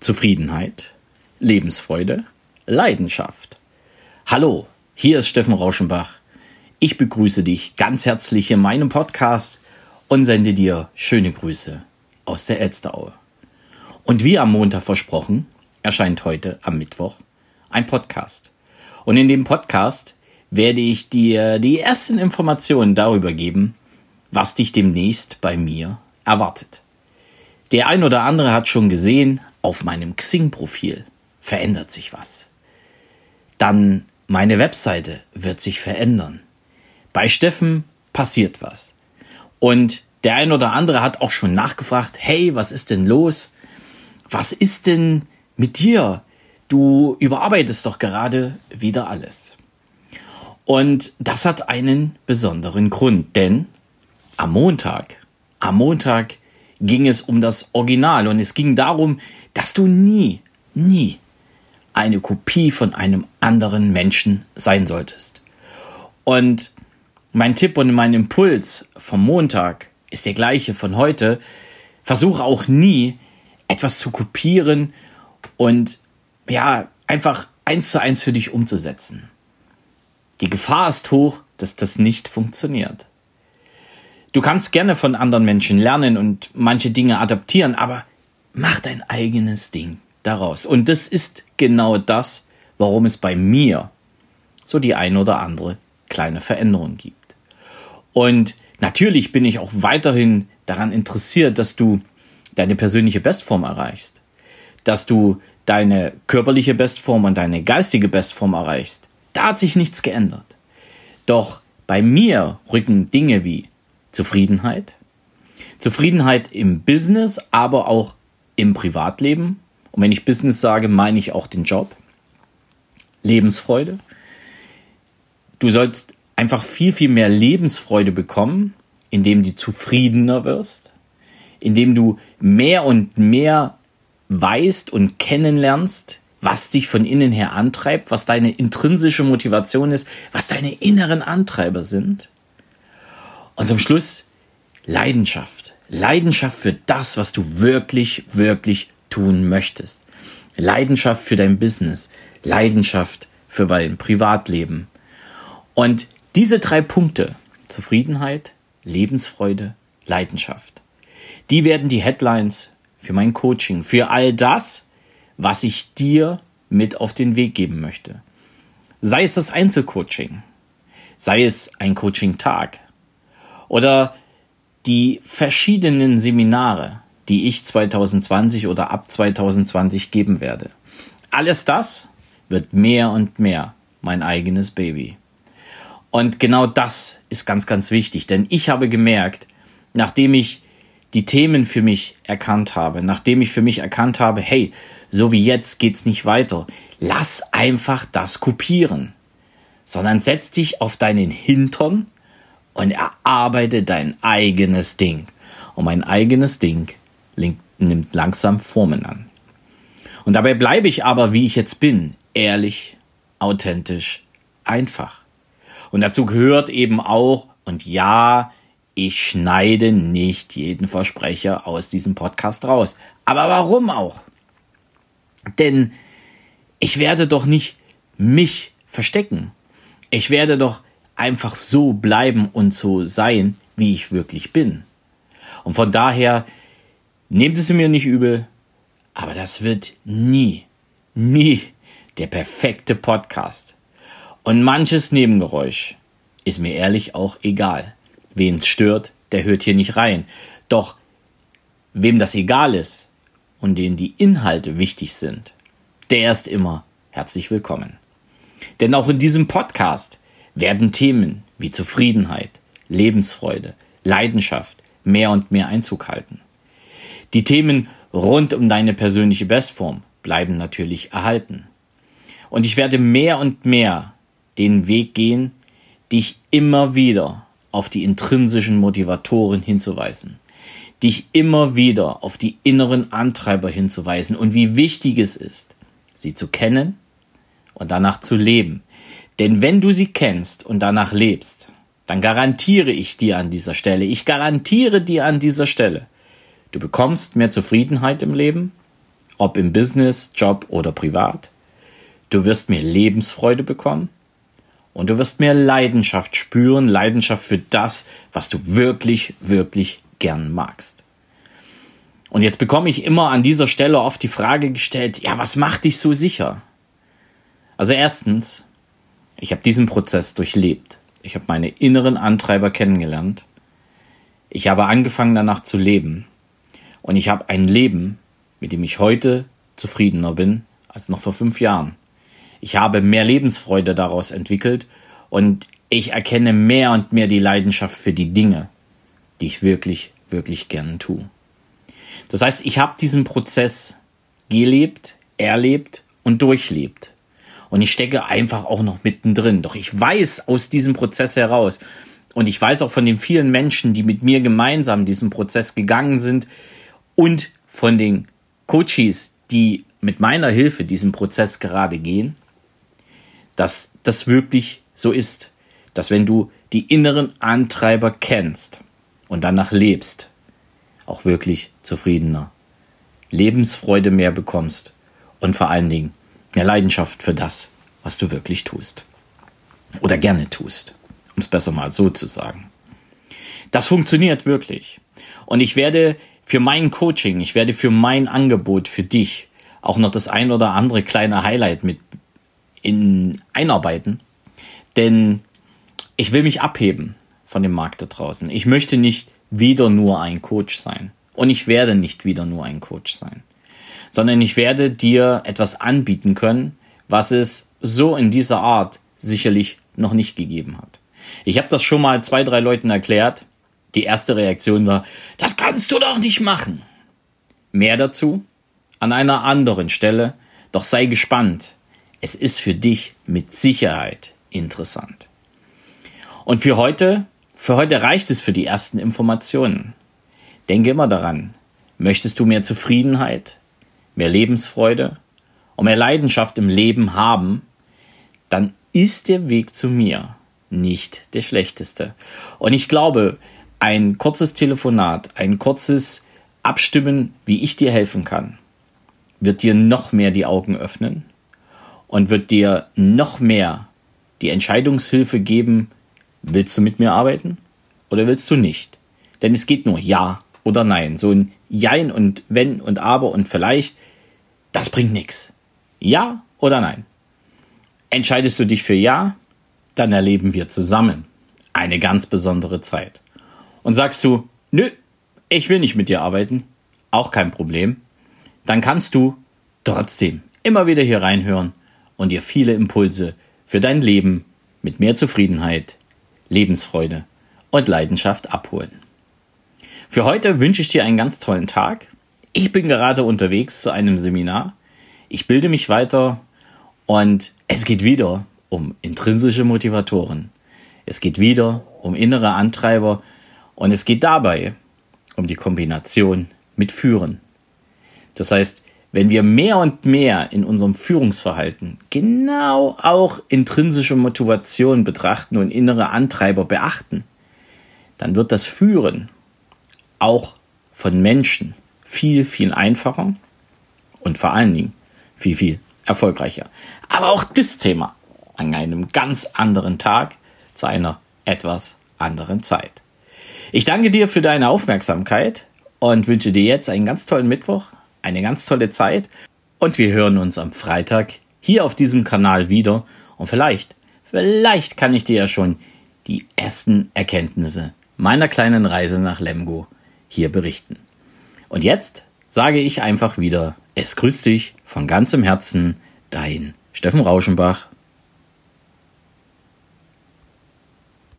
Zufriedenheit, Lebensfreude, Leidenschaft. Hallo, hier ist Steffen Rauschenbach. Ich begrüße dich ganz herzlich in meinem Podcast und sende dir schöne Grüße aus der Elsteraue. Und wie am Montag versprochen, erscheint heute am Mittwoch ein Podcast. Und in dem Podcast werde ich dir die ersten Informationen darüber geben, was dich demnächst bei mir erwartet. Der ein oder andere hat schon gesehen, auf meinem Xing-Profil verändert sich was. Dann meine Webseite wird sich verändern. Bei Steffen passiert was. Und der ein oder andere hat auch schon nachgefragt, hey, was ist denn los? Was ist denn mit dir? Du überarbeitest doch gerade wieder alles. Und das hat einen besonderen Grund, denn am Montag, am Montag ging es um das Original und es ging darum, dass du nie, nie eine Kopie von einem anderen Menschen sein solltest. Und mein Tipp und mein Impuls vom Montag ist der gleiche von heute. Versuche auch nie etwas zu kopieren und ja, einfach eins zu eins für dich umzusetzen. Die Gefahr ist hoch, dass das nicht funktioniert. Du kannst gerne von anderen Menschen lernen und manche Dinge adaptieren, aber mach dein eigenes Ding daraus. Und das ist genau das, warum es bei mir so die ein oder andere kleine Veränderung gibt. Und natürlich bin ich auch weiterhin daran interessiert, dass du deine persönliche Bestform erreichst, dass du deine körperliche Bestform und deine geistige Bestform erreichst. Da hat sich nichts geändert. Doch bei mir rücken Dinge wie Zufriedenheit. Zufriedenheit im Business, aber auch im Privatleben. Und wenn ich Business sage, meine ich auch den Job. Lebensfreude. Du sollst einfach viel, viel mehr Lebensfreude bekommen, indem du zufriedener wirst, indem du mehr und mehr weißt und kennenlernst, was dich von innen her antreibt, was deine intrinsische Motivation ist, was deine inneren Antreiber sind. Und zum Schluss Leidenschaft. Leidenschaft für das, was du wirklich, wirklich tun möchtest. Leidenschaft für dein Business. Leidenschaft für dein Privatleben. Und diese drei Punkte, Zufriedenheit, Lebensfreude, Leidenschaft, die werden die Headlines für mein Coaching, für all das, was ich dir mit auf den Weg geben möchte. Sei es das Einzelcoaching, sei es ein Coaching-Tag, oder die verschiedenen Seminare, die ich 2020 oder ab 2020 geben werde. Alles das wird mehr und mehr mein eigenes Baby. Und genau das ist ganz, ganz wichtig, denn ich habe gemerkt, nachdem ich die Themen für mich erkannt habe, nachdem ich für mich erkannt habe, hey, so wie jetzt geht's nicht weiter, lass einfach das kopieren, sondern setz dich auf deinen Hintern und erarbeite dein eigenes Ding. Und mein eigenes Ding nimmt langsam Formen an. Und dabei bleibe ich aber, wie ich jetzt bin, ehrlich, authentisch, einfach. Und dazu gehört eben auch, und ja, ich schneide nicht jeden Versprecher aus diesem Podcast raus. Aber warum auch? Denn ich werde doch nicht mich verstecken. Ich werde doch einfach so bleiben und so sein, wie ich wirklich bin. Und von daher, nehmt es mir nicht übel, aber das wird nie, nie der perfekte Podcast. Und manches Nebengeräusch ist mir ehrlich auch egal. Wen es stört, der hört hier nicht rein. Doch wem das egal ist und denen die Inhalte wichtig sind, der ist immer herzlich willkommen. Denn auch in diesem Podcast werden Themen wie Zufriedenheit, Lebensfreude, Leidenschaft mehr und mehr Einzug halten. Die Themen rund um deine persönliche Bestform bleiben natürlich erhalten. Und ich werde mehr und mehr den Weg gehen, dich immer wieder auf die intrinsischen Motivatoren hinzuweisen, dich immer wieder auf die inneren Antreiber hinzuweisen und wie wichtig es ist, sie zu kennen und danach zu leben, denn wenn du sie kennst und danach lebst, dann garantiere ich dir an dieser Stelle, ich garantiere dir an dieser Stelle, du bekommst mehr Zufriedenheit im Leben ob im Business, Job oder privat. Du wirst mehr Lebensfreude bekommen und du wirst mehr Leidenschaft spüren, Leidenschaft für das, was du wirklich, wirklich gern magst. Und jetzt bekomme ich immer an dieser Stelle oft die Frage gestellt, ja, was macht dich so sicher? Also erstens, ich habe diesen Prozess durchlebt. Ich habe meine inneren Antreiber kennengelernt. Ich habe angefangen danach zu leben. Und ich habe ein Leben, mit dem ich heute zufriedener bin als noch vor fünf Jahren. Ich habe mehr Lebensfreude daraus entwickelt und ich erkenne mehr und mehr die Leidenschaft für die Dinge, die ich wirklich, wirklich gern tue. Das heißt, ich habe diesen Prozess gelebt, erlebt und durchlebt. Und ich stecke einfach auch noch mittendrin. Doch ich weiß aus diesem Prozess heraus, und ich weiß auch von den vielen Menschen, die mit mir gemeinsam diesen Prozess gegangen sind und von den Coaches, die mit meiner Hilfe diesen Prozess gerade gehen, dass das wirklich so ist, dass wenn du die inneren Antreiber kennst und danach lebst, auch wirklich zufriedener, Lebensfreude mehr bekommst und vor allen Dingen mehr Leidenschaft für das, was du wirklich tust. Oder gerne tust, um es besser mal so zu sagen. Das funktioniert wirklich. Und ich werde für mein Coaching, ich werde für mein Angebot für dich auch noch das ein oder andere kleine Highlight mit in einarbeiten. Denn ich will mich abheben von dem Markt da draußen. Ich möchte nicht wieder nur ein Coach sein. Und ich werde nicht wieder nur ein Coach sein. Sondern ich werde dir etwas anbieten können, was es so in dieser Art sicherlich noch nicht gegeben hat. Ich habe das schon mal zwei, drei Leuten erklärt. Die erste Reaktion war, das kannst du doch nicht machen. Mehr dazu an einer anderen Stelle, doch sei gespannt, es ist für dich mit Sicherheit interessant. Und für heute, für heute reicht es für die ersten Informationen. Denke immer daran, möchtest du mehr Zufriedenheit, mehr Lebensfreude und mehr Leidenschaft im Leben haben, dann ist der Weg zu mir nicht der schlechteste. Und ich glaube, ein kurzes Telefonat, ein kurzes Abstimmen, wie ich dir helfen kann, wird dir noch mehr die Augen öffnen und wird dir noch mehr die Entscheidungshilfe geben, willst du mit mir arbeiten oder willst du nicht? Denn es geht nur Ja oder Nein. So ein Jein und Wenn und Aber und vielleicht, das bringt nichts. Ja oder Nein? Entscheidest du dich für Ja, dann erleben wir zusammen eine ganz besondere Zeit. Und sagst du, nö, ich will nicht mit dir arbeiten, auch kein Problem, dann kannst du trotzdem immer wieder hier reinhören und dir viele Impulse für dein Leben mit mehr Zufriedenheit, Lebensfreude und Leidenschaft abholen. Für heute wünsche ich dir einen ganz tollen Tag. Ich bin gerade unterwegs zu einem Seminar. Ich bilde mich weiter und es geht wieder um intrinsische Motivatoren. Es geht wieder um innere Antreiber und es geht dabei um die Kombination mit Führen. Das heißt, wenn wir mehr und mehr in unserem Führungsverhalten genau auch intrinsische Motivation betrachten und innere Antreiber beachten, dann wird das Führen auch von Menschen viel, viel einfacher und vor allen Dingen viel, viel erfolgreicher. Aber auch das Thema an einem ganz anderen Tag zu einer etwas anderen Zeit. Ich danke dir für deine Aufmerksamkeit und wünsche dir jetzt einen ganz tollen Mittwoch, eine ganz tolle Zeit und wir hören uns am Freitag hier auf diesem Kanal wieder und vielleicht, vielleicht kann ich dir ja schon die ersten Erkenntnisse meiner kleinen Reise nach Lemgo hier berichten. Und jetzt sage ich einfach wieder, es grüßt dich von ganzem Herzen, dein Steffen Rauschenbach.